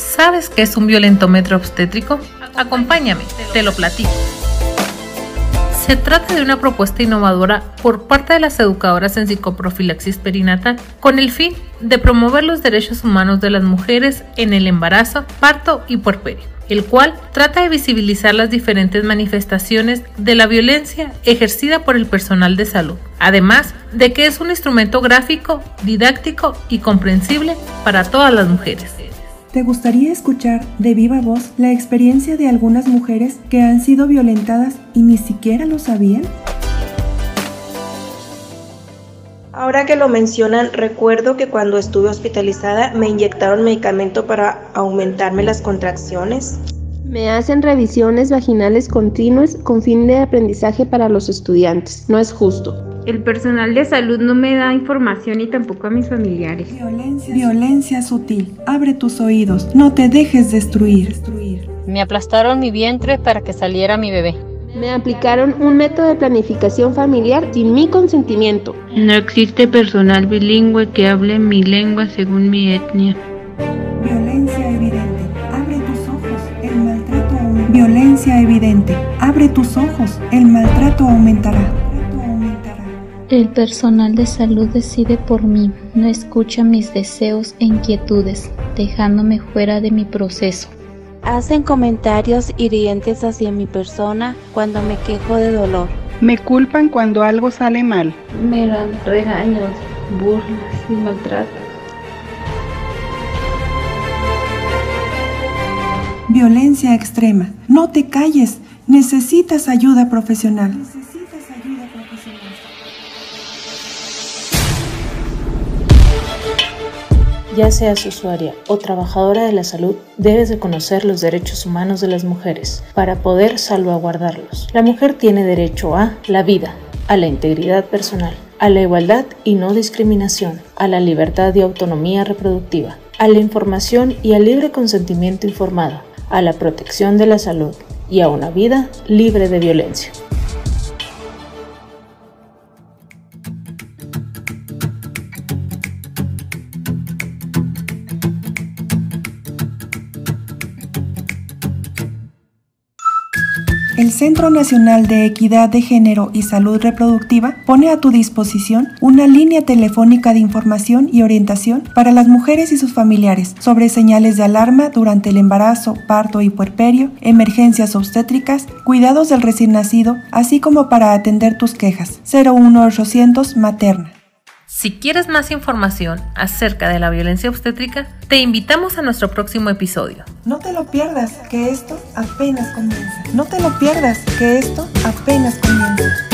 ¿Sabes qué es un violentómetro obstétrico? Acompáñame, te lo platico. Se trata de una propuesta innovadora por parte de las educadoras en psicoprofilaxis perinatal con el fin de promover los derechos humanos de las mujeres en el embarazo, parto y puerperio, el cual trata de visibilizar las diferentes manifestaciones de la violencia ejercida por el personal de salud, además de que es un instrumento gráfico, didáctico y comprensible para todas las mujeres. ¿Te gustaría escuchar de viva voz la experiencia de algunas mujeres que han sido violentadas y ni siquiera lo sabían? Ahora que lo mencionan, recuerdo que cuando estuve hospitalizada me inyectaron medicamento para aumentarme las contracciones. Me hacen revisiones vaginales continuas con fin de aprendizaje para los estudiantes. No es justo. El personal de salud no me da información y tampoco a mis familiares. Violencia, Violencia sutil. Abre tus oídos. No te dejes destruir. Me aplastaron mi vientre para que saliera mi bebé. Me aplicaron un método de planificación familiar sin mi consentimiento. No existe personal bilingüe que hable mi lengua según mi etnia. Violencia evidente. Abre tus ojos. El maltrato aumentará. Violencia evidente. Abre tus ojos. El maltrato aumentará. El personal de salud decide por mí, no escucha mis deseos e inquietudes, dejándome fuera de mi proceso. Hacen comentarios hirientes hacia mi persona cuando me quejo de dolor. Me culpan cuando algo sale mal. Me dan regaños, burlas y maltrato. Violencia extrema. No te calles. Necesitas ayuda profesional. Ya seas usuaria o trabajadora de la salud, debes de conocer los derechos humanos de las mujeres para poder salvaguardarlos. La mujer tiene derecho a la vida, a la integridad personal, a la igualdad y no discriminación, a la libertad y autonomía reproductiva, a la información y al libre consentimiento informado, a la protección de la salud y a una vida libre de violencia. El Centro Nacional de Equidad de Género y Salud Reproductiva pone a tu disposición una línea telefónica de información y orientación para las mujeres y sus familiares sobre señales de alarma durante el embarazo, parto y puerperio, emergencias obstétricas, cuidados del recién nacido, así como para atender tus quejas. 01800 Materna. Si quieres más información acerca de la violencia obstétrica, te invitamos a nuestro próximo episodio. No te lo pierdas, que esto apenas comienza. No te lo pierdas, que esto apenas comienza.